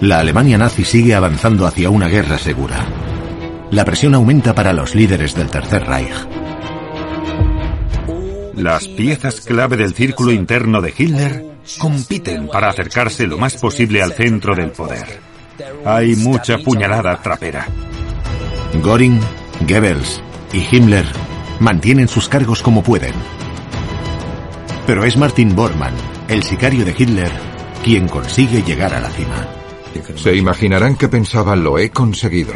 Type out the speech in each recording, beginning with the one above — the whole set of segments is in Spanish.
La Alemania nazi sigue avanzando hacia una guerra segura. La presión aumenta para los líderes del Tercer Reich. Las piezas clave del círculo interno de Hitler compiten para acercarse lo más posible al centro del poder. Hay mucha puñalada trapera. Göring, Goebbels y Himmler mantienen sus cargos como pueden. Pero es Martin Bormann, el sicario de Hitler, quien consigue llegar a la cima. Se imaginarán que pensaba lo he conseguido.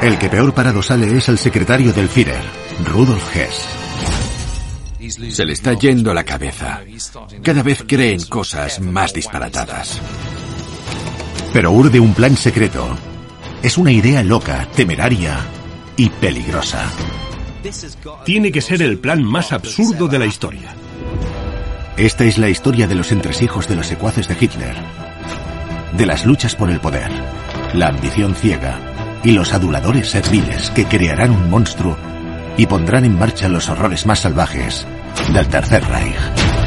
El que peor parado sale es el secretario del Führer, Rudolf Hess. Se le está yendo la cabeza. Cada vez creen cosas más disparatadas. Pero urde un plan secreto. Es una idea loca, temeraria y peligrosa. Tiene que ser el plan más absurdo de la historia. Esta es la historia de los entresijos de los secuaces de Hitler. De las luchas por el poder, la ambición ciega y los aduladores serviles que crearán un monstruo y pondrán en marcha los horrores más salvajes del Tercer Reich.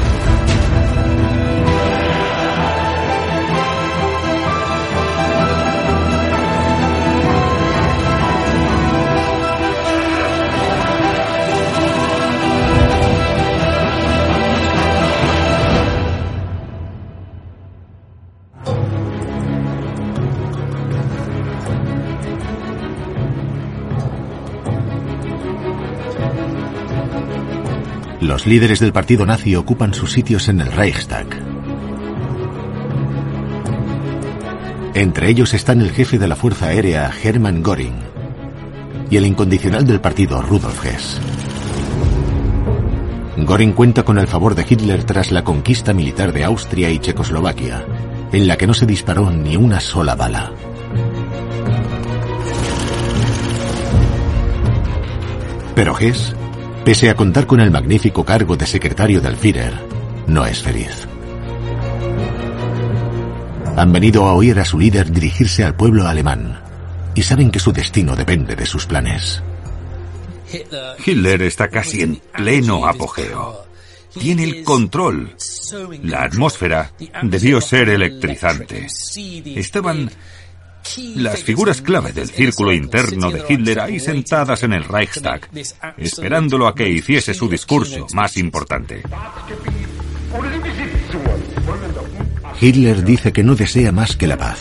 Los líderes del partido nazi ocupan sus sitios en el Reichstag. Entre ellos están el jefe de la Fuerza Aérea, Hermann Göring, y el incondicional del partido, Rudolf Hess. Göring cuenta con el favor de Hitler tras la conquista militar de Austria y Checoslovaquia, en la que no se disparó ni una sola bala. Pero Hess pese a contar con el magnífico cargo de secretario del Führer, no es feliz. Han venido a oír a su líder dirigirse al pueblo alemán y saben que su destino depende de sus planes. Hitler está casi en pleno apogeo. Tiene el control. La atmósfera debió ser electrizante. Estaban las figuras clave del círculo interno de Hitler ahí sentadas en el Reichstag, esperándolo a que hiciese su discurso más importante. Hitler dice que no desea más que la paz.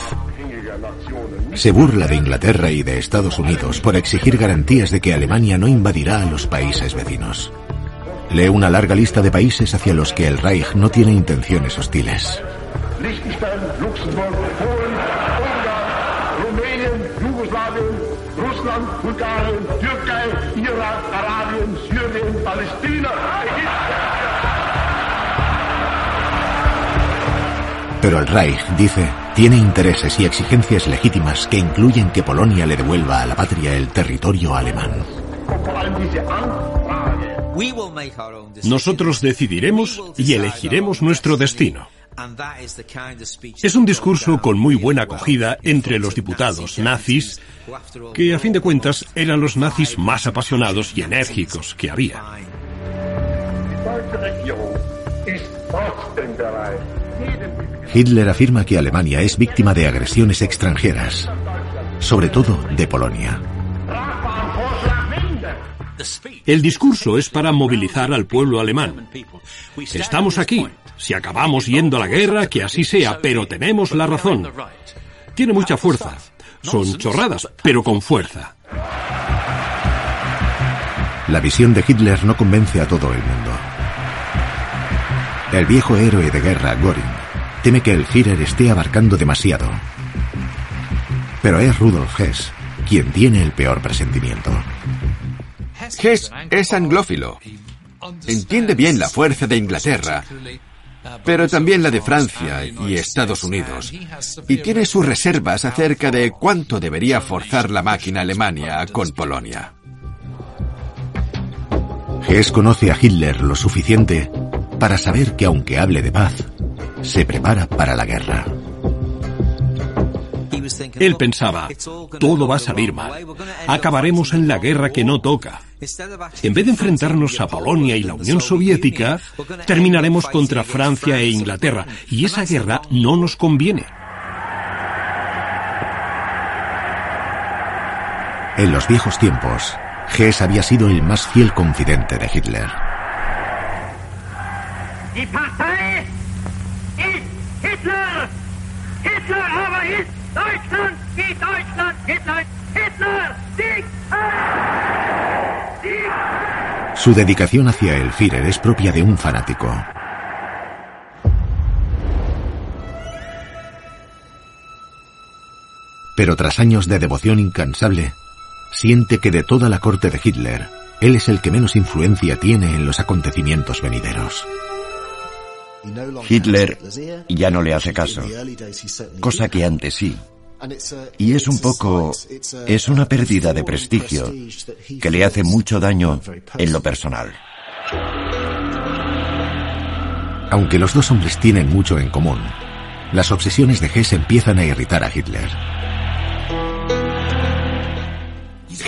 Se burla de Inglaterra y de Estados Unidos por exigir garantías de que Alemania no invadirá a los países vecinos. Lee una larga lista de países hacia los que el Reich no tiene intenciones hostiles. Pero el Reich, dice, tiene intereses y exigencias legítimas que incluyen que Polonia le devuelva a la patria el territorio alemán. Nosotros decidiremos y elegiremos nuestro destino. Es un discurso con muy buena acogida entre los diputados nazis, que a fin de cuentas eran los nazis más apasionados y enérgicos que había. Hitler afirma que Alemania es víctima de agresiones extranjeras, sobre todo de Polonia. El discurso es para movilizar al pueblo alemán. Estamos aquí. Si acabamos yendo a la guerra, que así sea, pero tenemos la razón. Tiene mucha fuerza. Son chorradas, pero con fuerza. La visión de Hitler no convence a todo el mundo. El viejo héroe de guerra, Göring, teme que el Führer esté abarcando demasiado. Pero es Rudolf Hess quien tiene el peor presentimiento. Hess es anglófilo. Entiende bien la fuerza de Inglaterra, pero también la de Francia y Estados Unidos. Y tiene sus reservas acerca de cuánto debería forzar la máquina Alemania con Polonia. Hess conoce a Hitler lo suficiente para saber que aunque hable de paz, se prepara para la guerra. Él pensaba, todo va a salir mal. Acabaremos en la guerra que no toca. En vez de enfrentarnos a Polonia y la Unión Soviética, terminaremos contra Francia e Inglaterra, y esa guerra no nos conviene. En los viejos tiempos, Hess había sido el más fiel confidente de Hitler. Su dedicación hacia el Führer es propia de un fanático. Pero tras años de devoción incansable, siente que de toda la corte de Hitler, él es el que menos influencia tiene en los acontecimientos venideros. Hitler ya no le hace caso, cosa que antes sí. Y es un poco... es una pérdida de prestigio que le hace mucho daño en lo personal. Aunque los dos hombres tienen mucho en común, las obsesiones de Hess empiezan a irritar a Hitler.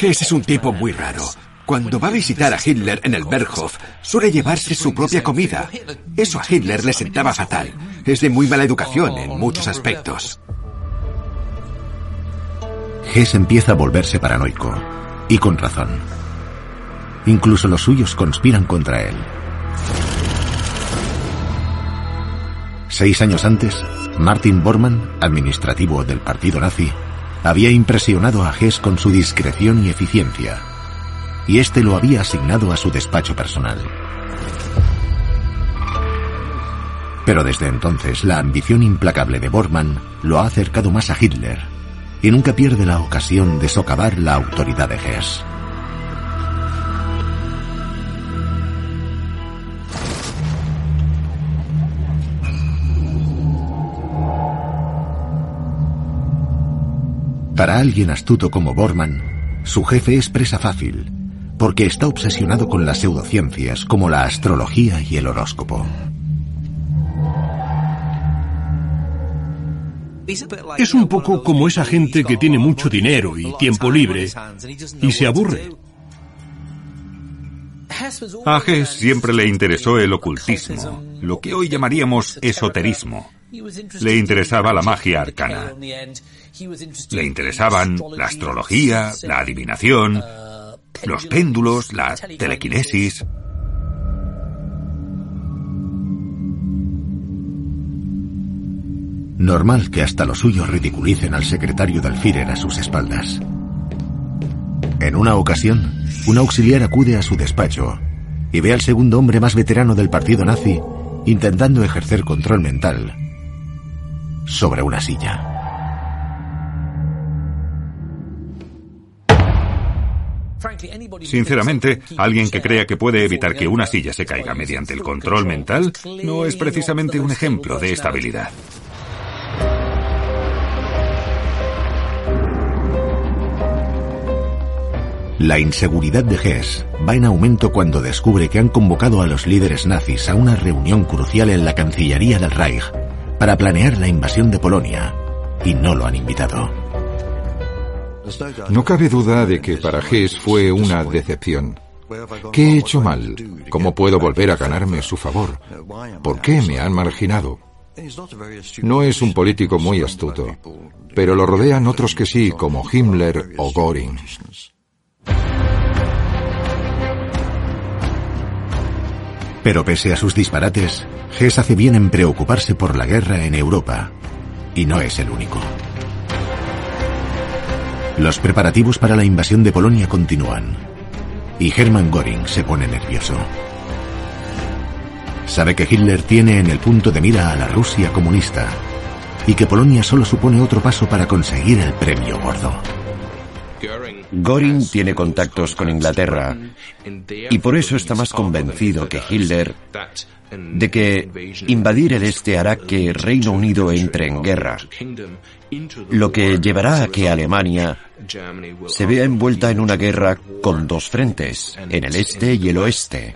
Hess es un tipo muy raro. Cuando va a visitar a Hitler en el Berghof, suele llevarse su propia comida. Eso a Hitler le sentaba fatal. Es de muy mala educación en muchos aspectos. Hess empieza a volverse paranoico, y con razón. Incluso los suyos conspiran contra él. Seis años antes, Martin Bormann, administrativo del partido nazi, había impresionado a Hess con su discreción y eficiencia, y este lo había asignado a su despacho personal. Pero desde entonces la ambición implacable de Bormann lo ha acercado más a Hitler y nunca pierde la ocasión de socavar la autoridad de Hess. Para alguien astuto como Bormann, su jefe es presa fácil, porque está obsesionado con las pseudociencias como la astrología y el horóscopo. Es un poco como esa gente que tiene mucho dinero y tiempo libre y se aburre. A Hess siempre le interesó el ocultismo, lo que hoy llamaríamos esoterismo. Le interesaba la magia arcana. Le interesaban la astrología, la adivinación, los péndulos, la telequinesis. Normal que hasta los suyos ridiculicen al secretario del a sus espaldas. En una ocasión, un auxiliar acude a su despacho y ve al segundo hombre más veterano del partido nazi intentando ejercer control mental sobre una silla. Sinceramente, alguien que crea que puede evitar que una silla se caiga mediante el control mental no es precisamente un ejemplo de estabilidad. La inseguridad de Hess va en aumento cuando descubre que han convocado a los líderes nazis a una reunión crucial en la Cancillería del Reich para planear la invasión de Polonia y no lo han invitado. No cabe duda de que para Hess fue una decepción. ¿Qué he hecho mal? ¿Cómo puedo volver a ganarme su favor? ¿Por qué me han marginado? No es un político muy astuto, pero lo rodean otros que sí, como Himmler o Göring. Pero pese a sus disparates, Hess hace bien en preocuparse por la guerra en Europa. Y no es el único. Los preparativos para la invasión de Polonia continúan. Y Hermann Göring se pone nervioso. Sabe que Hitler tiene en el punto de mira a la Rusia comunista y que Polonia solo supone otro paso para conseguir el premio gordo. Göring tiene contactos con Inglaterra y por eso está más convencido que Hitler de que invadir el este hará que Reino Unido entre en guerra, lo que llevará a que Alemania se vea envuelta en una guerra con dos frentes, en el este y el oeste,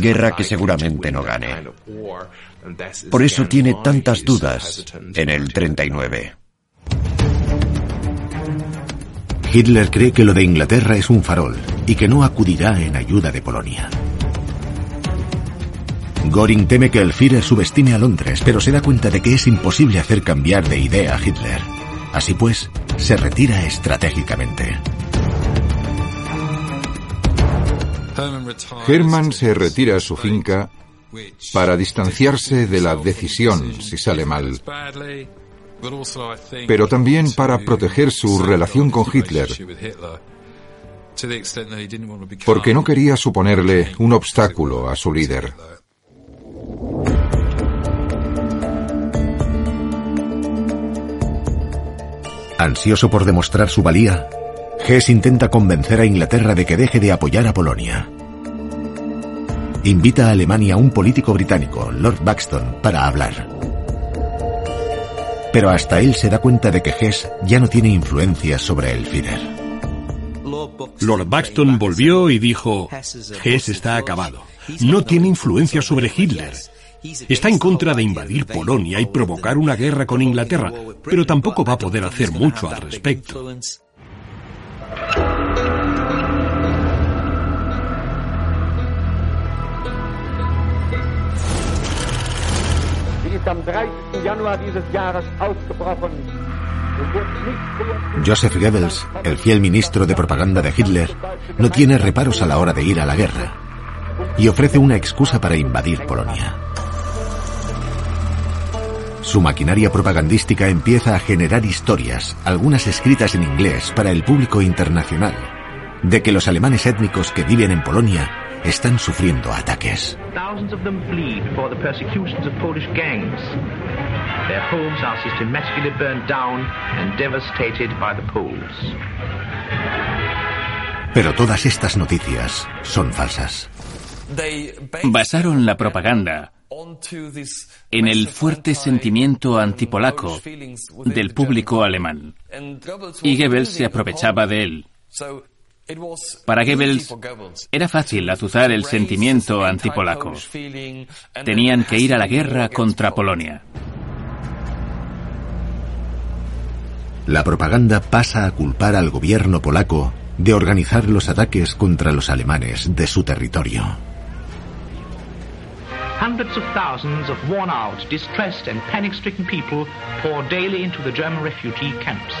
guerra que seguramente no gane. Por eso tiene tantas dudas en el 39. Hitler cree que lo de Inglaterra es un farol y que no acudirá en ayuda de Polonia. Göring teme que el Führer subestime a Londres, pero se da cuenta de que es imposible hacer cambiar de idea a Hitler. Así pues, se retira estratégicamente. Hermann se retira a su finca para distanciarse de la decisión si sale mal, pero también para proteger su relación con Hitler, porque no quería suponerle un obstáculo a su líder. Ansioso por demostrar su valía, Hess intenta convencer a Inglaterra de que deje de apoyar a Polonia. Invita a Alemania a un político británico, Lord Buxton, para hablar. Pero hasta él se da cuenta de que Hess ya no tiene influencia sobre el. Lord Buxton volvió y dijo, Hess está acabado. No tiene influencia sobre Hitler. Está en contra de invadir Polonia y provocar una guerra con Inglaterra, pero tampoco va a poder hacer mucho al respecto. Joseph Goebbels, el fiel ministro de propaganda de Hitler, no tiene reparos a la hora de ir a la guerra y ofrece una excusa para invadir Polonia. Su maquinaria propagandística empieza a generar historias, algunas escritas en inglés para el público internacional, de que los alemanes étnicos que viven en Polonia están sufriendo ataques. Pero todas estas noticias son falsas. Basaron la propaganda en el fuerte sentimiento antipolaco del público alemán. Y Goebbels se aprovechaba de él. Para Goebbels era fácil azuzar el sentimiento antipolaco. Tenían que ir a la guerra contra Polonia. La propaganda pasa a culpar al gobierno polaco de organizar los ataques contra los alemanes de su territorio. Hundreds of thousands of worn out, distressed and panic stricken people pour daily into the German refugee camps.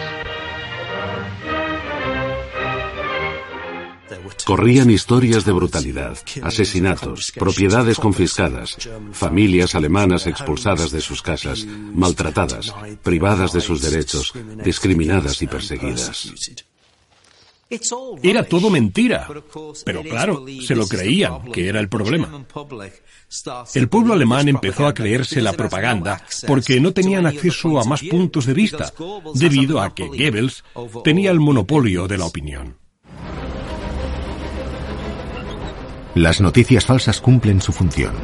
Corrían historias de brutalidad, asesinatos, propiedades confiscadas, familias alemanas expulsadas de sus casas, maltratadas, privadas de sus derechos, discriminadas y perseguidas. Era todo mentira. Pero claro, se lo creían, que era el problema. El pueblo alemán empezó a creerse la propaganda porque no tenían acceso a más puntos de vista, debido a que Goebbels tenía el monopolio de la opinión. Las noticias falsas cumplen su función.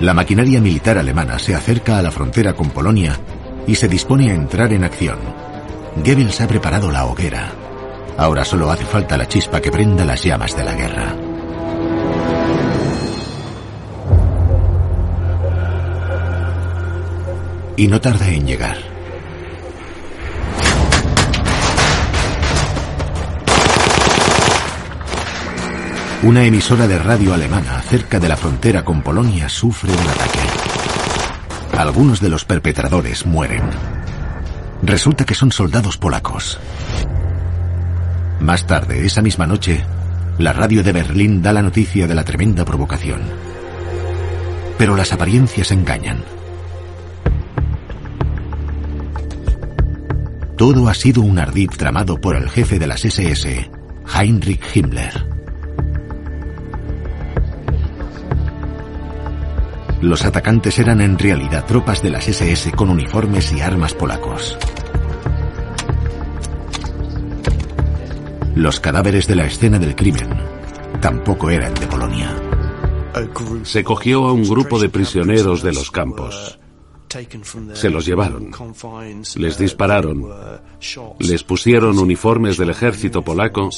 La maquinaria militar alemana se acerca a la frontera con Polonia y se dispone a entrar en acción. Goebbels ha preparado la hoguera. Ahora solo hace falta la chispa que prenda las llamas de la guerra. Y no tarda en llegar. Una emisora de radio alemana cerca de la frontera con Polonia sufre un ataque. Algunos de los perpetradores mueren. Resulta que son soldados polacos. Más tarde, esa misma noche, la radio de Berlín da la noticia de la tremenda provocación. Pero las apariencias engañan. Todo ha sido un ardid tramado por el jefe de las SS, Heinrich Himmler. Los atacantes eran en realidad tropas de las SS con uniformes y armas polacos. Los cadáveres de la escena del crimen tampoco eran de Polonia. Se cogió a un grupo de prisioneros de los campos. Se los llevaron. Les dispararon. Les pusieron uniformes del ejército polaco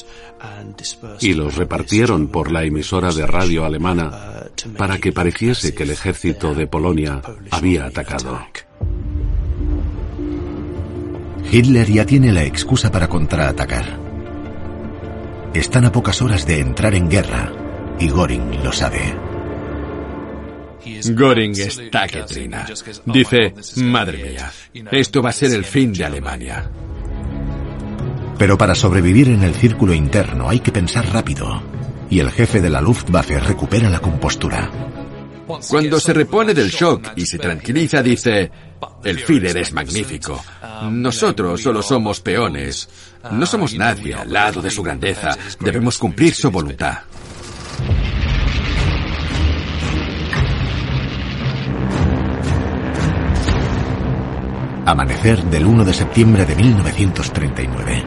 y los repartieron por la emisora de radio alemana para que pareciese que el ejército de Polonia había atacado. Hitler ya tiene la excusa para contraatacar. Están a pocas horas de entrar en guerra y Göring lo sabe. Göring está que trina. Dice, madre mía, esto va a ser el fin de Alemania. Pero para sobrevivir en el círculo interno hay que pensar rápido. Y el jefe de la Luftwaffe recupera la compostura. Cuando se repone del shock y se tranquiliza, dice, el Führer es magnífico. Nosotros solo somos peones. No somos nadie al lado de su grandeza. Debemos cumplir su voluntad. Amanecer del 1 de septiembre de 1939.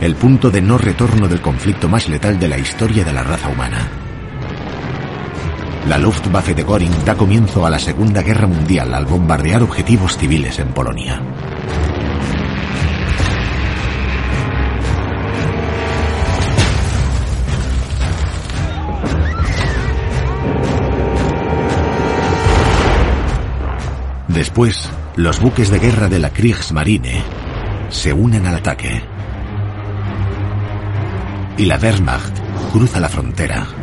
El punto de no retorno del conflicto más letal de la historia de la raza humana. La Luftwaffe de Göring da comienzo a la Segunda Guerra Mundial al bombardear objetivos civiles en Polonia. Después, los buques de guerra de la Kriegsmarine se unen al ataque. Y la Wehrmacht cruza la frontera.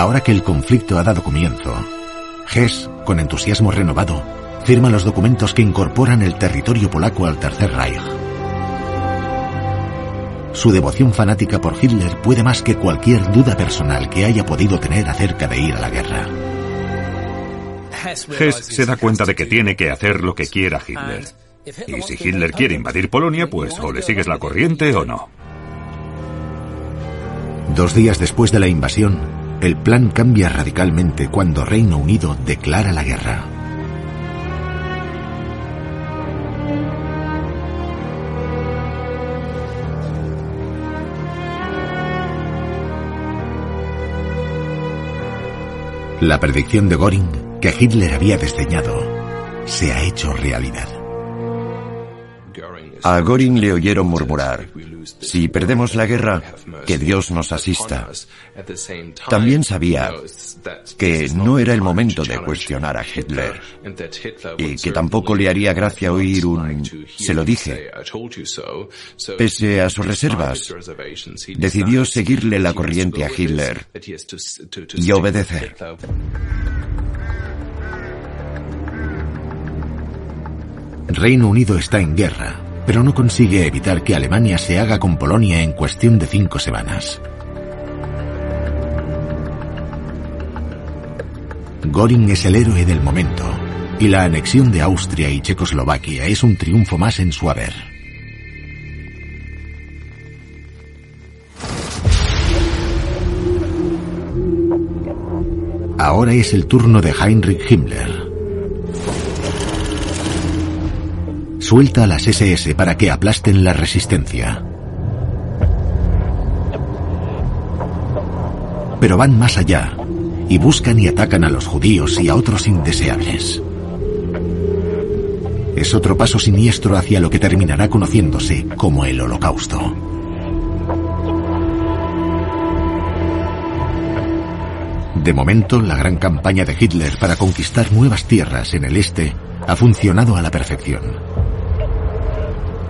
Ahora que el conflicto ha dado comienzo, Hess, con entusiasmo renovado, firma los documentos que incorporan el territorio polaco al Tercer Reich. Su devoción fanática por Hitler puede más que cualquier duda personal que haya podido tener acerca de ir a la guerra. Hess se da cuenta de que tiene que hacer lo que quiera Hitler. Y si Hitler quiere invadir Polonia, pues o le sigues la corriente o no. Dos días después de la invasión, el plan cambia radicalmente cuando Reino Unido declara la guerra. La predicción de Göring que Hitler había desdeñado se ha hecho realidad. A Göring le oyeron murmurar, si perdemos la guerra, que Dios nos asista. También sabía que no era el momento de cuestionar a Hitler y que tampoco le haría gracia oír un se lo dije. Pese a sus reservas, decidió seguirle la corriente a Hitler y obedecer. Reino Unido está en guerra pero no consigue evitar que Alemania se haga con Polonia en cuestión de cinco semanas. Göring es el héroe del momento, y la anexión de Austria y Checoslovaquia es un triunfo más en su haber. Ahora es el turno de Heinrich Himmler. Suelta a las SS para que aplasten la resistencia. Pero van más allá y buscan y atacan a los judíos y a otros indeseables. Es otro paso siniestro hacia lo que terminará conociéndose como el Holocausto. De momento, la gran campaña de Hitler para conquistar nuevas tierras en el este ha funcionado a la perfección.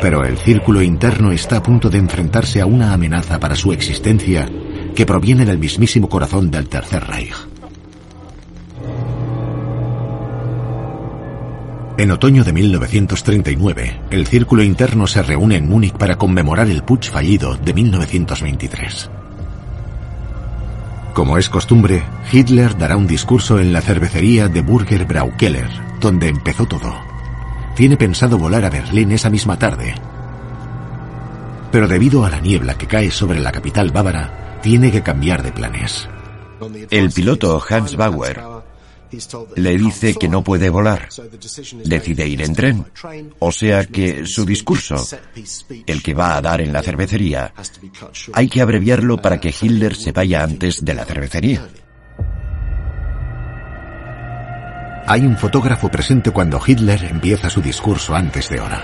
Pero el círculo interno está a punto de enfrentarse a una amenaza para su existencia que proviene del mismísimo corazón del Tercer Reich. En otoño de 1939, el círculo interno se reúne en Múnich para conmemorar el putsch fallido de 1923. Como es costumbre, Hitler dará un discurso en la cervecería de Burger Braukeller, donde empezó todo tiene pensado volar a Berlín esa misma tarde. Pero debido a la niebla que cae sobre la capital bávara, tiene que cambiar de planes. El piloto Hans Bauer le dice que no puede volar. Decide ir en tren. O sea que su discurso, el que va a dar en la cervecería, hay que abreviarlo para que Hitler se vaya antes de la cervecería. Hay un fotógrafo presente cuando Hitler empieza su discurso antes de hora.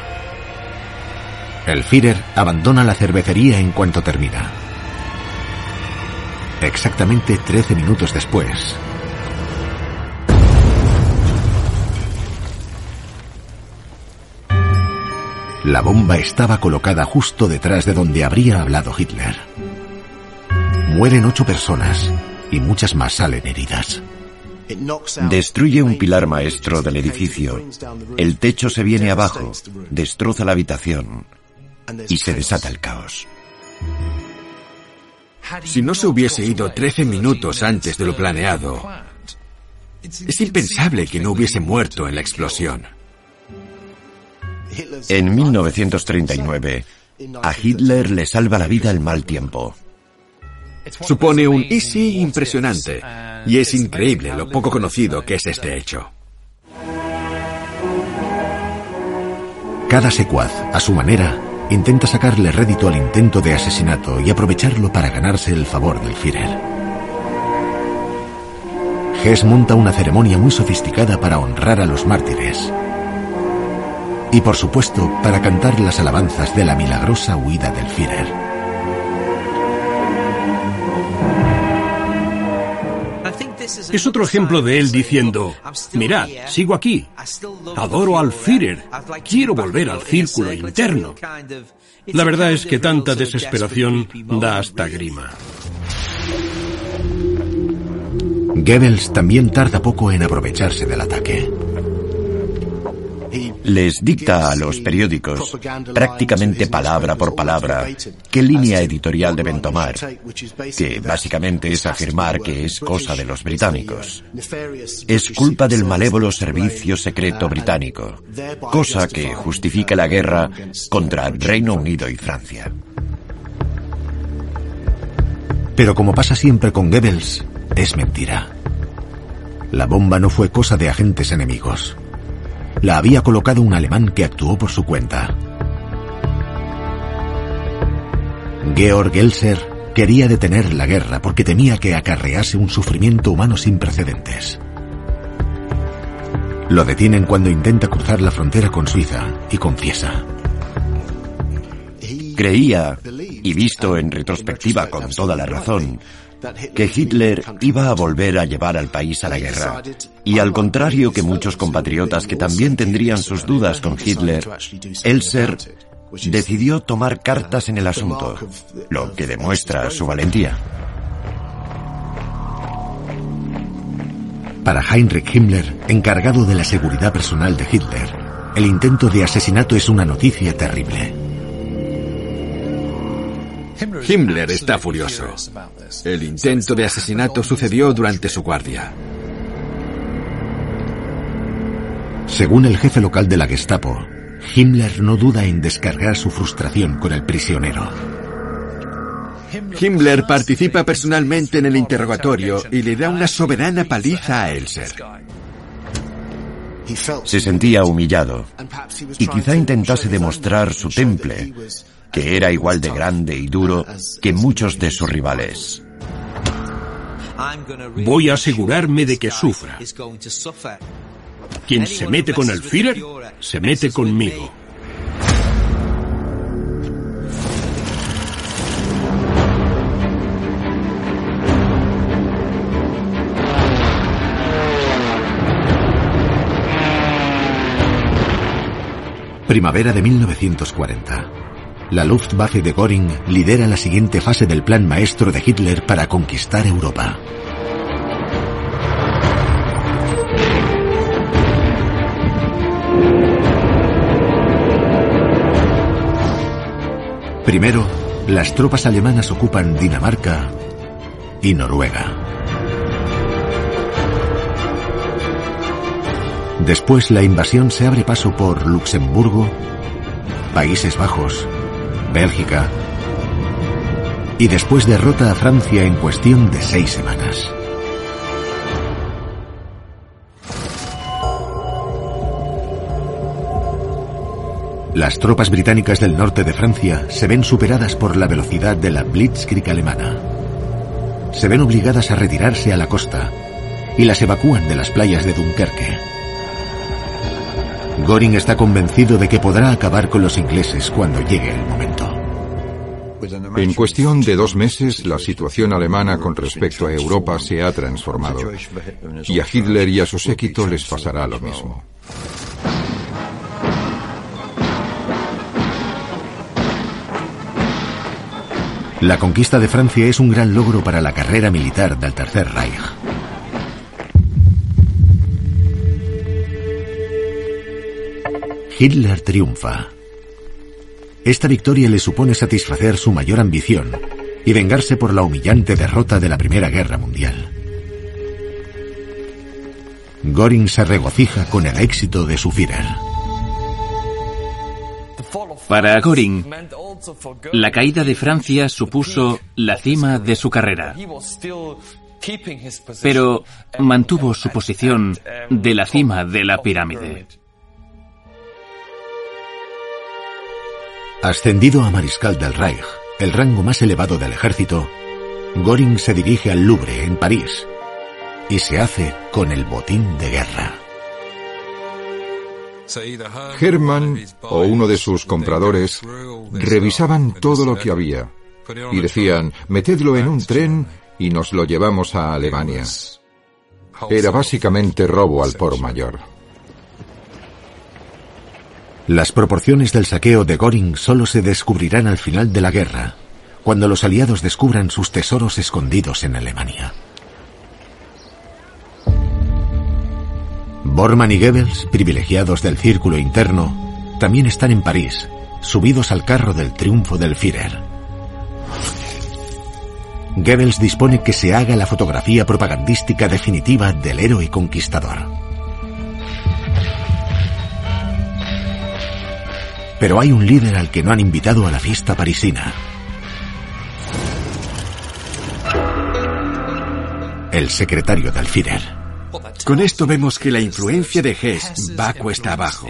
El Führer abandona la cervecería en cuanto termina. Exactamente 13 minutos después, La bomba estaba colocada justo detrás de donde habría hablado Hitler. Mueren ocho personas y muchas más salen heridas. Destruye un pilar maestro del edificio. El techo se viene abajo, destroza la habitación y se desata el caos. Si no se hubiese ido 13 minutos antes de lo planeado, es impensable que no hubiese muerto en la explosión. En 1939, a Hitler le salva la vida el mal tiempo. Supone un easy impresionante y es increíble lo poco conocido que es este hecho. Cada secuaz, a su manera, intenta sacarle rédito al intento de asesinato y aprovecharlo para ganarse el favor del Führer. Hess monta una ceremonia muy sofisticada para honrar a los mártires y por supuesto para cantar las alabanzas de la milagrosa huida del Führer. Es otro ejemplo de él diciendo, mirad, sigo aquí, adoro al Führer, quiero volver al círculo interno. La verdad es que tanta desesperación da hasta grima. Goebbels también tarda poco en aprovecharse del ataque les dicta a los periódicos, prácticamente palabra por palabra, qué línea editorial deben tomar, que básicamente es afirmar que es cosa de los británicos. Es culpa del malévolo servicio secreto británico, cosa que justifica la guerra contra Reino Unido y Francia. Pero como pasa siempre con Goebbels, es mentira. La bomba no fue cosa de agentes enemigos la había colocado un alemán que actuó por su cuenta. Georg Elser quería detener la guerra porque temía que acarrease un sufrimiento humano sin precedentes. Lo detienen cuando intenta cruzar la frontera con Suiza y confiesa. Creía, y visto en retrospectiva con toda la razón, que Hitler iba a volver a llevar al país a la guerra. Y al contrario que muchos compatriotas que también tendrían sus dudas con Hitler, Elser decidió tomar cartas en el asunto, lo que demuestra su valentía. Para Heinrich Himmler, encargado de la seguridad personal de Hitler, el intento de asesinato es una noticia terrible. Himmler está furioso. El intento de asesinato sucedió durante su guardia. Según el jefe local de la Gestapo, Himmler no duda en descargar su frustración con el prisionero. Himmler participa personalmente en el interrogatorio y le da una soberana paliza a Elser. Se sentía humillado y quizá intentase demostrar su temple, que era igual de grande y duro que muchos de sus rivales. Voy a asegurarme de que sufra. Quien se mete con el Führer, se mete conmigo. Primavera de 1940. La Luftwaffe de Göring lidera la siguiente fase del plan maestro de Hitler para conquistar Europa. Primero, las tropas alemanas ocupan Dinamarca y Noruega. Después la invasión se abre paso por Luxemburgo, Países Bajos, Bélgica y después derrota a Francia en cuestión de seis semanas. Las tropas británicas del norte de Francia se ven superadas por la velocidad de la Blitzkrieg alemana. Se ven obligadas a retirarse a la costa y las evacúan de las playas de Dunkerque. Goring está convencido de que podrá acabar con los ingleses cuando llegue el momento. En cuestión de dos meses, la situación alemana con respecto a Europa se ha transformado. Y a Hitler y a su séquito les pasará lo mismo. La conquista de Francia es un gran logro para la carrera militar del Tercer Reich. Hitler triunfa. Esta victoria le supone satisfacer su mayor ambición y vengarse por la humillante derrota de la Primera Guerra Mundial. Göring se regocija con el éxito de su Führer. Para Göring, la caída de Francia supuso la cima de su carrera. Pero mantuvo su posición de la cima de la pirámide. Ascendido a mariscal del Reich, el rango más elevado del ejército, Göring se dirige al Louvre, en París, y se hace con el botín de guerra. Hermann o uno de sus compradores revisaban todo lo que había y decían, metedlo en un tren y nos lo llevamos a Alemania. Era básicamente robo al por mayor. Las proporciones del saqueo de Göring solo se descubrirán al final de la guerra, cuando los aliados descubran sus tesoros escondidos en Alemania. Bormann y Goebbels, privilegiados del círculo interno, también están en París, subidos al carro del triunfo del Führer. Goebbels dispone que se haga la fotografía propagandística definitiva del héroe conquistador. Pero hay un líder al que no han invitado a la fiesta parisina. El secretario del Führer. Con esto vemos que la influencia de Hess va cuesta abajo.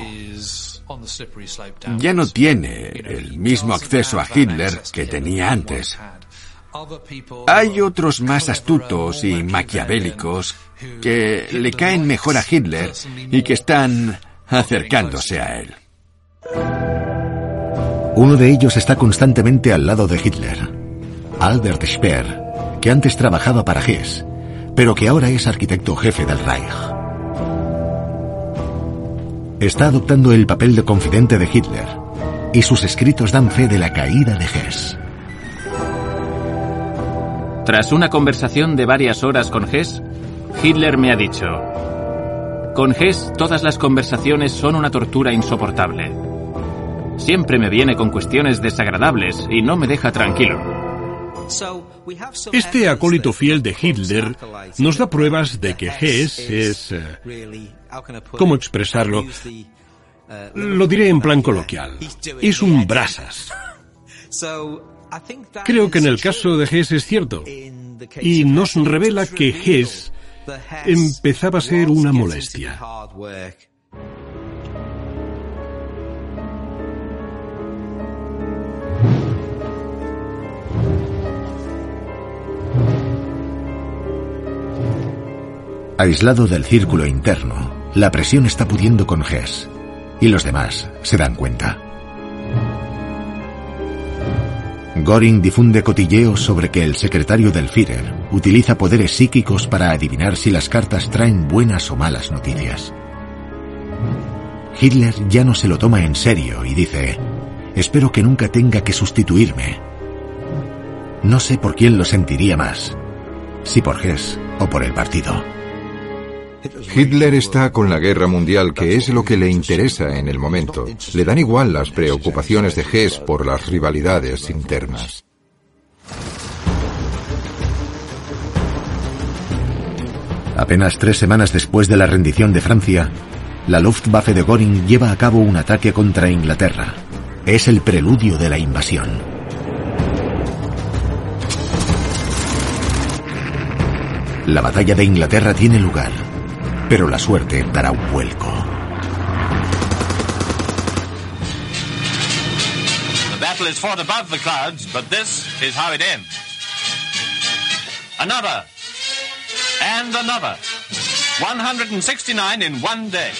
Ya no tiene el mismo acceso a Hitler que tenía antes. Hay otros más astutos y maquiavélicos que le caen mejor a Hitler y que están acercándose a él. Uno de ellos está constantemente al lado de Hitler, Albert Speer, que antes trabajaba para Hess, pero que ahora es arquitecto jefe del Reich. Está adoptando el papel de confidente de Hitler, y sus escritos dan fe de la caída de Hess. Tras una conversación de varias horas con Hess, Hitler me ha dicho, con Hess todas las conversaciones son una tortura insoportable. Siempre me viene con cuestiones desagradables y no me deja tranquilo. Este acólito fiel de Hitler nos da pruebas de que Hess es... Eh, ¿Cómo expresarlo? Lo diré en plan coloquial. Es un brasas. Creo que en el caso de Hess es cierto. Y nos revela que Hess empezaba a ser una molestia. Aislado del círculo interno, la presión está pudiendo con Hess, y los demás se dan cuenta. Göring difunde cotilleos sobre que el secretario del Führer utiliza poderes psíquicos para adivinar si las cartas traen buenas o malas noticias. Hitler ya no se lo toma en serio y dice, espero que nunca tenga que sustituirme. No sé por quién lo sentiría más, si por Hess o por el partido. Hitler está con la guerra mundial, que es lo que le interesa en el momento. Le dan igual las preocupaciones de Hess por las rivalidades internas. Apenas tres semanas después de la rendición de Francia, la Luftwaffe de Göring lleva a cabo un ataque contra Inglaterra. Es el preludio de la invasión. La batalla de Inglaterra tiene lugar pero la suerte dará un vuelco. battle is fought above the clouds, but this is how it ends. Another. And another. 169 in one day.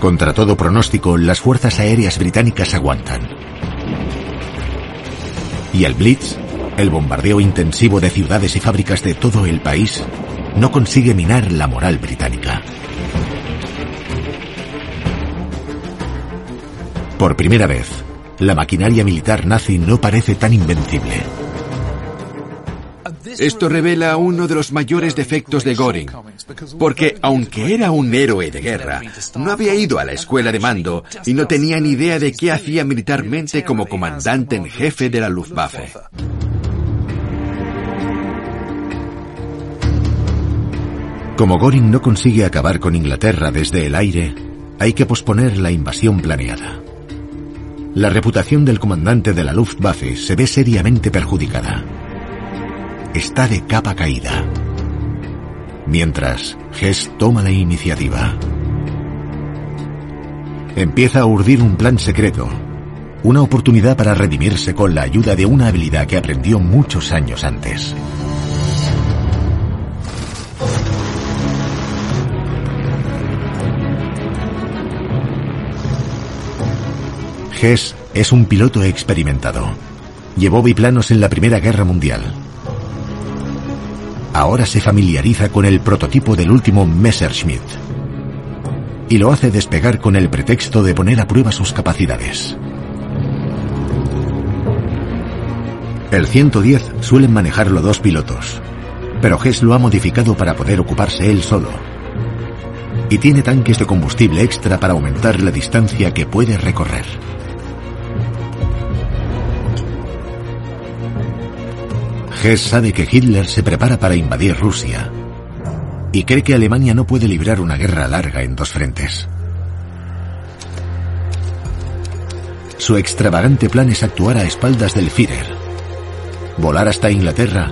Contra todo pronóstico, las fuerzas aéreas británicas aguantan. Y el Blitz, el bombardeo intensivo de ciudades y fábricas de todo el país, no consigue minar la moral británica. Por primera vez, la maquinaria militar nazi no parece tan invencible. Esto revela uno de los mayores defectos de Göring, porque aunque era un héroe de guerra, no había ido a la escuela de mando y no tenía ni idea de qué hacía militarmente como comandante en jefe de la Luftwaffe. Como Göring no consigue acabar con Inglaterra desde el aire, hay que posponer la invasión planeada. La reputación del comandante de la Luftwaffe se ve seriamente perjudicada está de capa caída. Mientras, Hess toma la iniciativa. Empieza a urdir un plan secreto, una oportunidad para redimirse con la ayuda de una habilidad que aprendió muchos años antes. Hess es un piloto experimentado. Llevó biplanos en la Primera Guerra Mundial ahora se familiariza con el prototipo del último Messerschmitt y lo hace despegar con el pretexto de poner a prueba sus capacidades. El 110 suelen manejarlo dos pilotos, pero Hess lo ha modificado para poder ocuparse él solo. Y tiene tanques de combustible extra para aumentar la distancia que puede recorrer. Hess sabe que Hitler se prepara para invadir Rusia y cree que Alemania no puede librar una guerra larga en dos frentes. Su extravagante plan es actuar a espaldas del Führer, volar hasta Inglaterra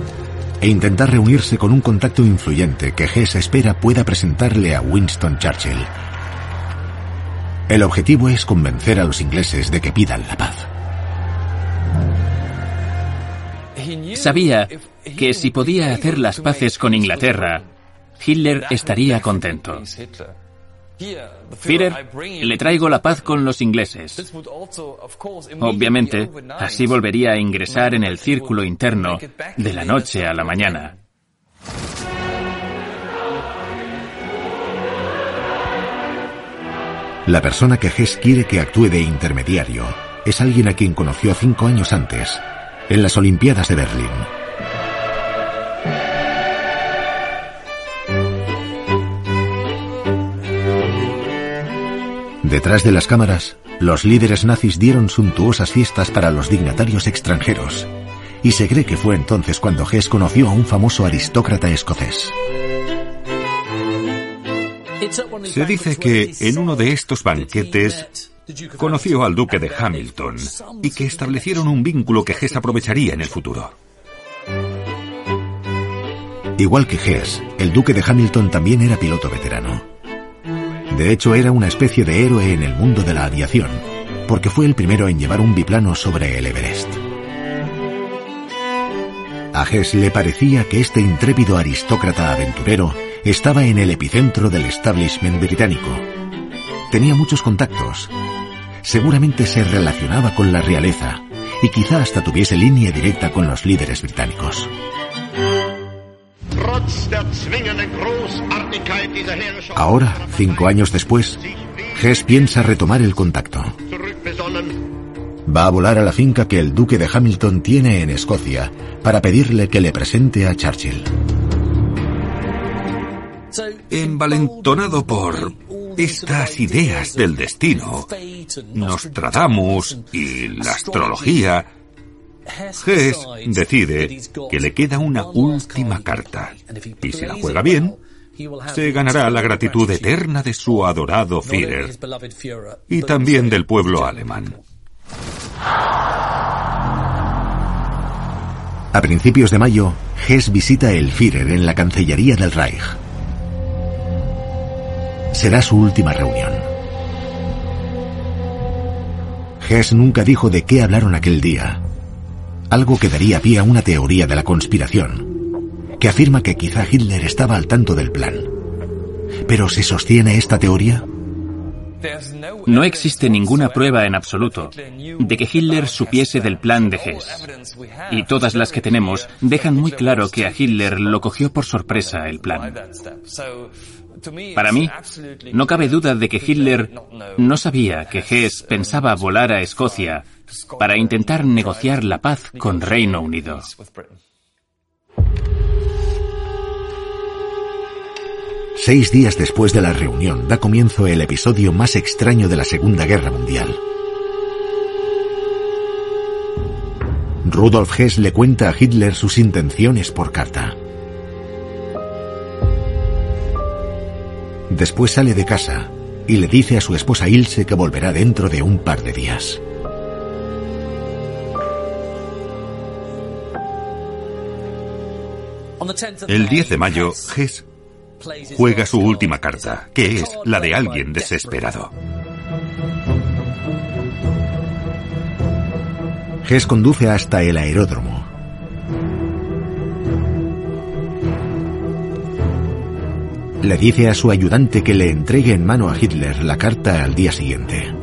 e intentar reunirse con un contacto influyente que Hess espera pueda presentarle a Winston Churchill. El objetivo es convencer a los ingleses de que pidan la paz. Sabía que si podía hacer las paces con Inglaterra, Hitler estaría contento. Führer, le traigo la paz con los ingleses. Obviamente, así volvería a ingresar en el círculo interno de la noche a la mañana. La persona que Hess quiere que actúe de intermediario es alguien a quien conoció cinco años antes, en las Olimpiadas de Berlín. Detrás de las cámaras, los líderes nazis dieron suntuosas fiestas para los dignatarios extranjeros, y se cree que fue entonces cuando Hess conoció a un famoso aristócrata escocés. Se dice que en uno de estos banquetes Conoció al duque de Hamilton y que establecieron un vínculo que Hess aprovecharía en el futuro. Igual que Hess, el duque de Hamilton también era piloto veterano. De hecho, era una especie de héroe en el mundo de la aviación, porque fue el primero en llevar un biplano sobre el Everest. A Hess le parecía que este intrépido aristócrata aventurero estaba en el epicentro del establishment británico. Tenía muchos contactos seguramente se relacionaba con la realeza y quizá hasta tuviese línea directa con los líderes británicos. Ahora, cinco años después, Hess piensa retomar el contacto. Va a volar a la finca que el duque de Hamilton tiene en Escocia para pedirle que le presente a Churchill. Envalentonado por estas ideas del destino, Nostradamus y la astrología, Hess decide que le queda una última carta y si la juega bien, se ganará la gratitud eterna de su adorado Führer y también del pueblo alemán. A principios de mayo, Hess visita el Führer en la Cancillería del Reich será su última reunión. Hess nunca dijo de qué hablaron aquel día, algo que daría pie a una teoría de la conspiración, que afirma que quizá Hitler estaba al tanto del plan. ¿Pero se sostiene esta teoría? No existe ninguna prueba en absoluto de que Hitler supiese del plan de Hess. Y todas las que tenemos dejan muy claro que a Hitler lo cogió por sorpresa el plan. Para mí, no cabe duda de que Hitler no sabía que Hess pensaba volar a Escocia para intentar negociar la paz con Reino Unido. Seis días después de la reunión da comienzo el episodio más extraño de la Segunda Guerra Mundial. Rudolf Hess le cuenta a Hitler sus intenciones por carta. Después sale de casa y le dice a su esposa Ilse que volverá dentro de un par de días. El 10 de mayo, Hess juega su última carta, que es la de alguien desesperado. Hess conduce hasta el aeródromo. Le dice a su ayudante que le entregue en mano a Hitler la carta al día siguiente.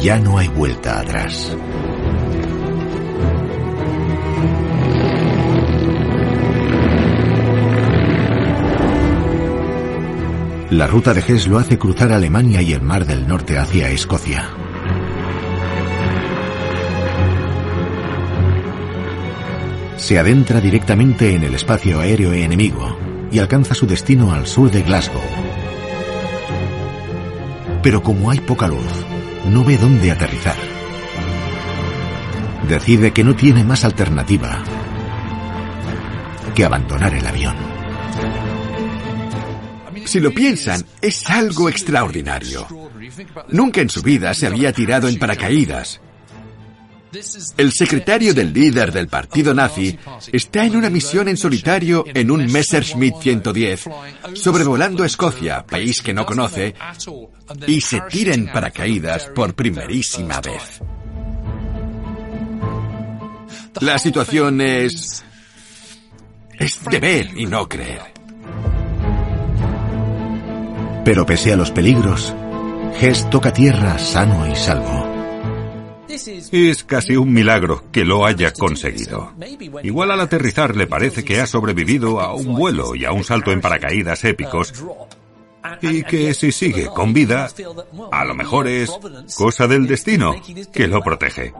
Ya no hay vuelta atrás. La ruta de Hess lo hace cruzar Alemania y el Mar del Norte hacia Escocia. Se adentra directamente en el espacio aéreo enemigo y alcanza su destino al sur de Glasgow. Pero como hay poca luz, no ve dónde aterrizar. Decide que no tiene más alternativa que abandonar el avión. Si lo piensan, es algo extraordinario. Nunca en su vida se había tirado en paracaídas. El secretario del líder del partido nazi está en una misión en solitario en un Messerschmitt 110, sobrevolando Escocia, país que no conoce, y se tira en paracaídas por primerísima vez. La situación es... es de ver y no creer. Pero pese a los peligros, Hess toca tierra sano y salvo. Es casi un milagro que lo haya conseguido. Igual al aterrizar le parece que ha sobrevivido a un vuelo y a un salto en paracaídas épicos y que si sigue con vida, a lo mejor es cosa del destino que lo protege.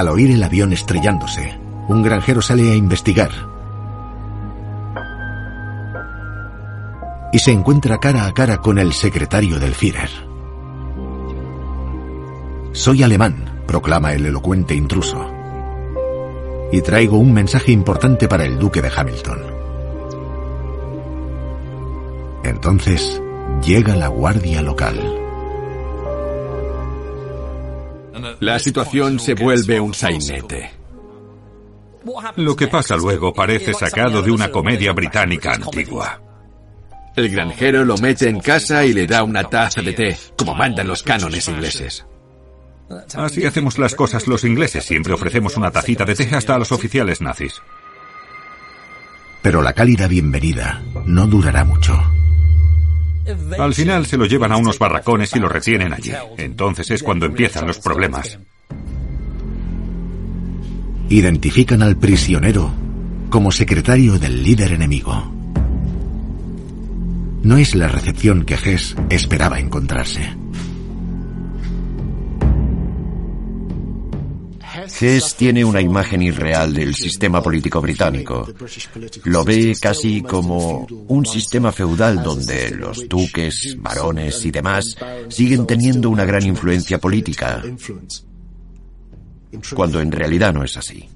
Al oír el avión estrellándose, un granjero sale a investigar. Y se encuentra cara a cara con el secretario del Führer. Soy alemán, proclama el elocuente intruso. Y traigo un mensaje importante para el duque de Hamilton. Entonces llega la guardia local. La situación se vuelve un sainete. Lo que pasa luego parece sacado de una comedia británica antigua. El granjero lo mete en casa y le da una taza de té, como mandan los cánones ingleses. Así hacemos las cosas los ingleses. Siempre ofrecemos una tacita de té hasta a los oficiales nazis. Pero la cálida bienvenida no durará mucho. Al final se lo llevan a unos barracones y lo retienen allí. Entonces es cuando empiezan los problemas. Identifican al prisionero como secretario del líder enemigo. No es la recepción que Hess esperaba encontrarse. Hess tiene una imagen irreal del sistema político británico. Lo ve casi como un sistema feudal donde los duques, varones y demás siguen teniendo una gran influencia política. cuando en realidad no es así.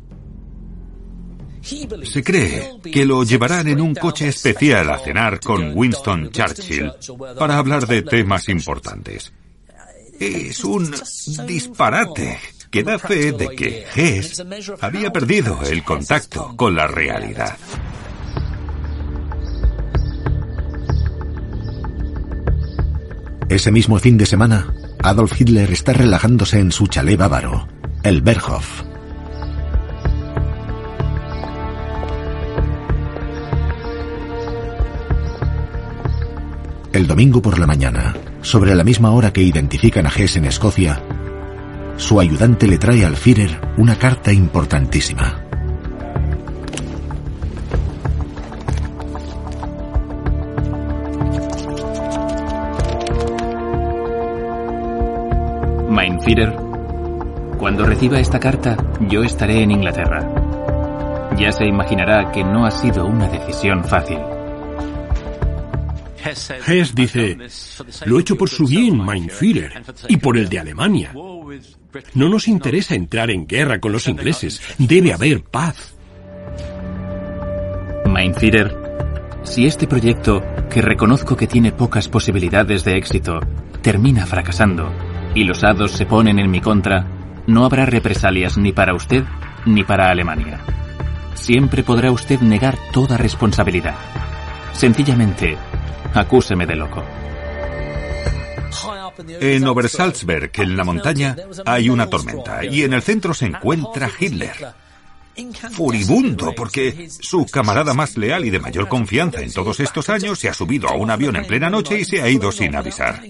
Se cree que lo llevarán en un coche especial a cenar con Winston Churchill para hablar de temas importantes. Es un disparate que da fe de que Hess había perdido el contacto con la realidad. Ese mismo fin de semana, Adolf Hitler está relajándose en su chalet bávaro, el Berghof. El domingo por la mañana, sobre la misma hora que identifican a Hess en Escocia, su ayudante le trae al Führer una carta importantísima. Mein Führer, cuando reciba esta carta, yo estaré en Inglaterra. Ya se imaginará que no ha sido una decisión fácil. Hess dice, lo he hecho por su bien, Mein Führer, y por el de Alemania. No nos interesa entrar en guerra con los ingleses. Debe haber paz. Mein Führer, si este proyecto, que reconozco que tiene pocas posibilidades de éxito, termina fracasando y los hados se ponen en mi contra, no habrá represalias ni para usted ni para Alemania. Siempre podrá usted negar toda responsabilidad. Sencillamente, acúseme de loco. En Obersalzberg, en la montaña, hay una tormenta y en el centro se encuentra Hitler. Furibundo porque su camarada más leal y de mayor confianza en todos estos años se ha subido a un avión en plena noche y se ha ido sin avisar.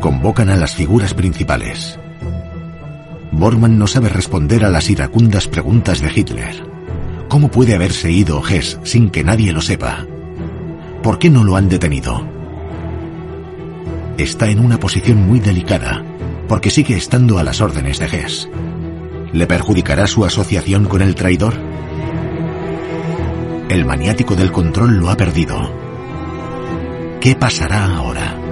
Convocan a las figuras principales. Bormann no sabe responder a las iracundas preguntas de Hitler. ¿Cómo puede haberse ido Hess sin que nadie lo sepa? ¿Por qué no lo han detenido? Está en una posición muy delicada, porque sigue estando a las órdenes de Hess. ¿Le perjudicará su asociación con el traidor? El maniático del control lo ha perdido. ¿Qué pasará ahora?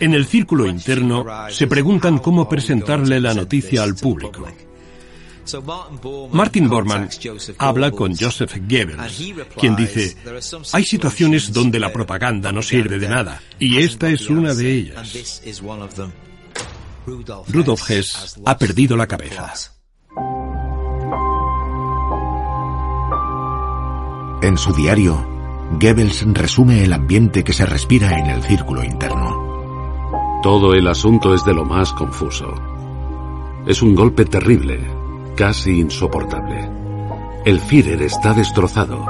En el círculo interno se preguntan cómo presentarle la noticia al público. Martin Bormann habla con Joseph Goebbels, quien dice, hay situaciones donde la propaganda no sirve de nada, y esta es una de ellas. Rudolf Hess ha perdido la cabeza. En su diario, Goebbels resume el ambiente que se respira en el círculo interno. Todo el asunto es de lo más confuso. Es un golpe terrible, casi insoportable. El Führer está destrozado.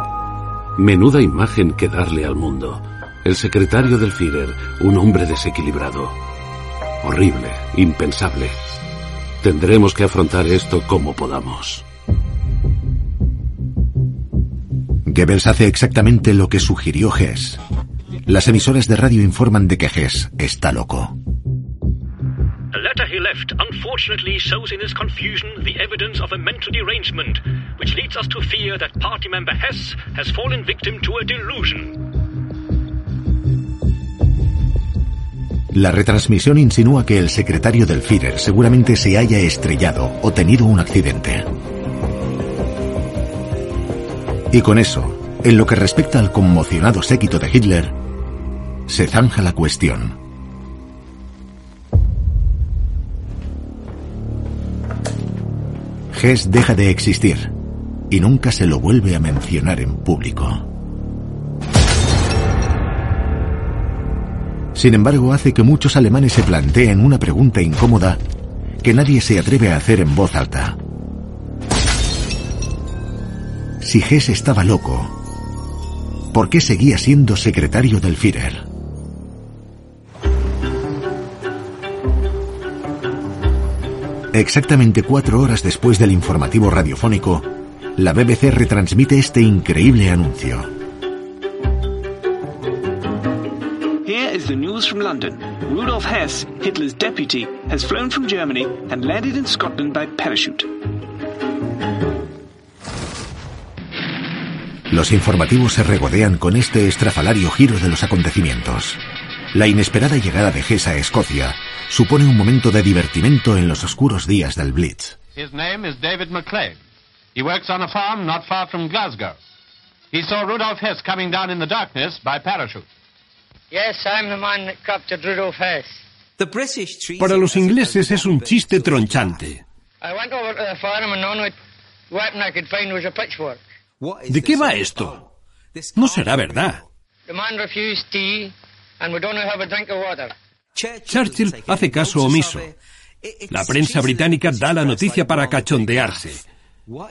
Menuda imagen que darle al mundo. El secretario del Führer, un hombre desequilibrado. Horrible, impensable. Tendremos que afrontar esto como podamos. Goebbels hace exactamente lo que sugirió Hess. Las emisoras de radio informan de que Hess está loco. The letter he left unfortunately shows in his confusion the evidence of a mental derangement, which leads us to fear that party member Hess has fallen victim to a delusion. La retransmisión insinúa que el secretario del Führer seguramente se haya estrellado o tenido un accidente. Y con eso, en lo que respecta al conmocionado séquito de Hitler, se zanja la cuestión. Hess deja de existir y nunca se lo vuelve a mencionar en público. Sin embargo, hace que muchos alemanes se planteen una pregunta incómoda que nadie se atreve a hacer en voz alta. Si Hess estaba loco, ¿por qué seguía siendo secretario del Führer? Exactamente cuatro horas después del informativo radiofónico, la BBC retransmite este increíble anuncio. Here is the news from London. Rudolf Hess, Hitler's deputy, has flown from Germany and landed in Scotland by parachute. Los informativos se regodean con este estrafalario giro de los acontecimientos. La inesperada llegada de Hess a Escocia supone un momento de divertimento en los oscuros días del Blitz. His name is David McClegg. He works on a farm not far from Glasgow. He saw Rudolf Hess coming down in the darkness by parachute. Yes, I'm the man that captured Rudolf Hess. Para los ingleses es un chiste tronchante. I went over to the farm and the only weapon I could find was a pitchfork. ¿De qué va esto? No será verdad. The man refused tea and would only have a drink of water. Churchill hace caso omiso. La prensa británica da la noticia para cachondearse.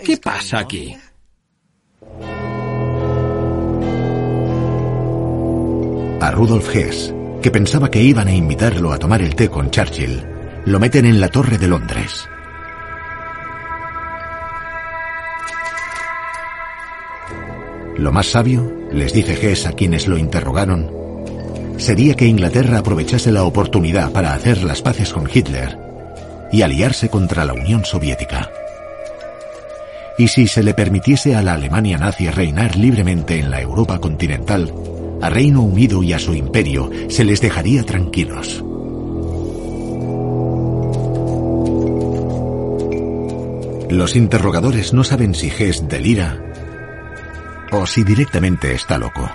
¿Qué pasa aquí? A Rudolf Hess, que pensaba que iban a invitarlo a tomar el té con Churchill, lo meten en la Torre de Londres. Lo más sabio, les dice Hess a quienes lo interrogaron, sería que Inglaterra aprovechase la oportunidad para hacer las paces con Hitler y aliarse contra la Unión Soviética. Y si se le permitiese a la Alemania nazi reinar libremente en la Europa continental, a Reino Unido y a su imperio se les dejaría tranquilos. Los interrogadores no saben si Hess delira o si directamente está loco.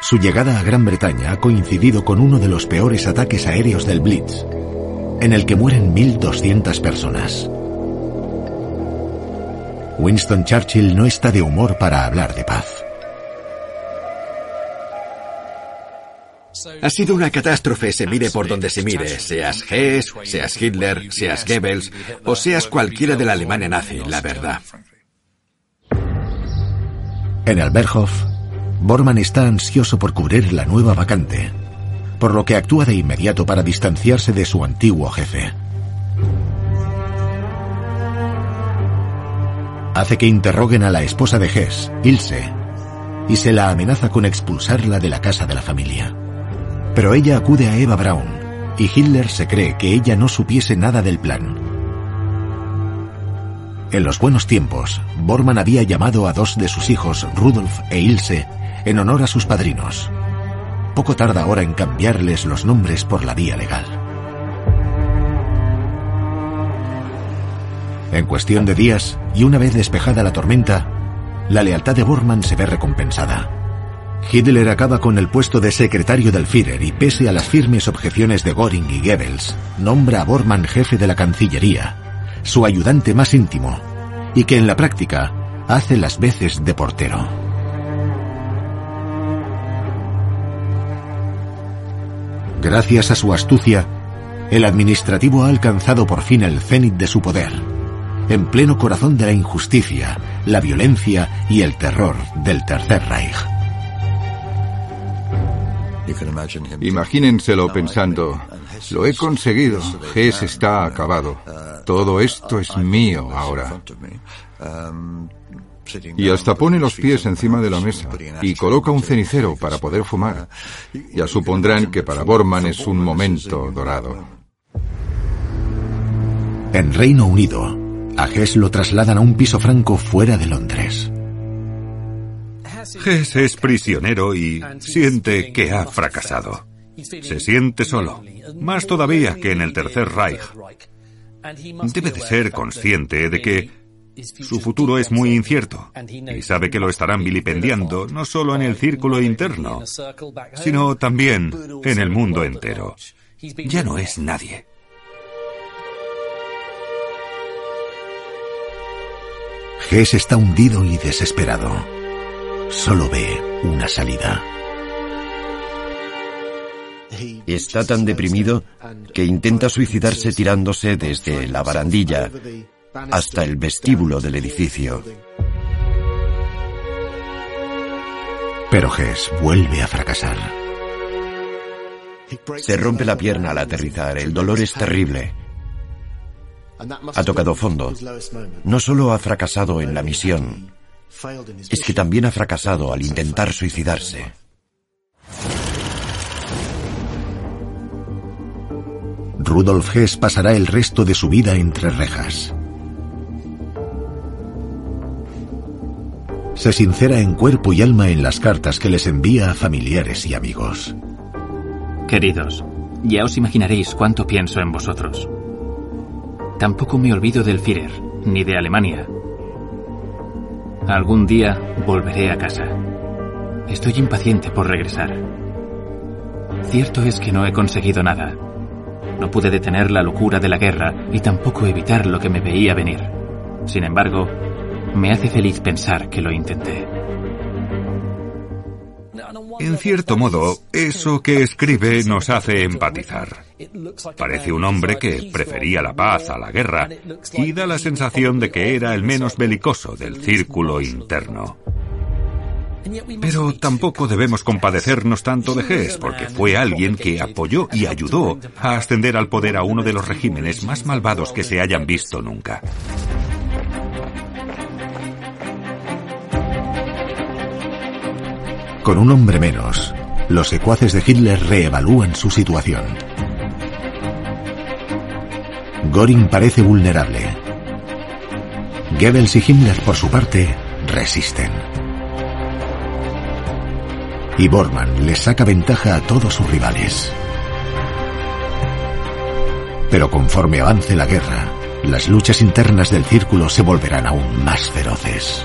Su llegada a Gran Bretaña ha coincidido con uno de los peores ataques aéreos del Blitz, en el que mueren 1.200 personas. Winston Churchill no está de humor para hablar de paz. Ha sido una catástrofe, se mire por donde se mire, seas Hess, seas Hitler, seas Goebbels o seas cualquiera de la Alemania nazi, la verdad. En el Berghof, Bormann está ansioso por cubrir la nueva vacante, por lo que actúa de inmediato para distanciarse de su antiguo jefe. Hace que interroguen a la esposa de Hess, Ilse, y se la amenaza con expulsarla de la casa de la familia. Pero ella acude a Eva Braun, y Hitler se cree que ella no supiese nada del plan. En los buenos tiempos, Bormann había llamado a dos de sus hijos, Rudolf e Ilse, en honor a sus padrinos. Poco tarda ahora en cambiarles los nombres por la vía legal. En cuestión de días, y una vez despejada la tormenta, la lealtad de Bormann se ve recompensada. Hitler acaba con el puesto de secretario del Führer y pese a las firmes objeciones de Göring y Goebbels, nombra a Bormann jefe de la Cancillería, su ayudante más íntimo, y que en la práctica hace las veces de portero. Gracias a su astucia, el administrativo ha alcanzado por fin el cenit de su poder, en pleno corazón de la injusticia, la violencia y el terror del Tercer Reich. Imagínenselo pensando, lo he conseguido, Hess está acabado, todo esto es mío ahora. Y hasta pone los pies encima de la mesa y coloca un cenicero para poder fumar. Ya supondrán que para Bormann es un momento dorado. En Reino Unido, a Hess lo trasladan a un piso franco fuera de Londres. Hess es prisionero y siente que ha fracasado. Se siente solo, más todavía que en el Tercer Reich. Debe de ser consciente de que su futuro es muy incierto y sabe que lo estarán vilipendiando no solo en el círculo interno, sino también en el mundo entero. Ya no es nadie. Hess está hundido y desesperado. Solo ve una salida. Está tan deprimido que intenta suicidarse tirándose desde la barandilla hasta el vestíbulo del edificio. Pero Hess vuelve a fracasar. Se rompe la pierna al aterrizar, el dolor es terrible. Ha tocado fondo. No solo ha fracasado en la misión, es que también ha fracasado al intentar suicidarse. Rudolf Hess pasará el resto de su vida entre rejas. se sincera en cuerpo y alma en las cartas que les envía a familiares y amigos. Queridos, ya os imaginaréis cuánto pienso en vosotros. Tampoco me olvido del Führer, ni de Alemania. Algún día volveré a casa. Estoy impaciente por regresar. Cierto es que no he conseguido nada. No pude detener la locura de la guerra y tampoco evitar lo que me veía venir. Sin embargo, me hace feliz pensar que lo intenté. En cierto modo, eso que escribe nos hace empatizar. Parece un hombre que prefería la paz a la guerra y da la sensación de que era el menos belicoso del círculo interno. Pero tampoco debemos compadecernos tanto de Hess, porque fue alguien que apoyó y ayudó a ascender al poder a uno de los regímenes más malvados que se hayan visto nunca. Con un hombre menos, los secuaces de Hitler reevalúan su situación. Göring parece vulnerable. Goebbels y Himmler, por su parte, resisten. Y Bormann les saca ventaja a todos sus rivales. Pero conforme avance la guerra, las luchas internas del círculo se volverán aún más feroces.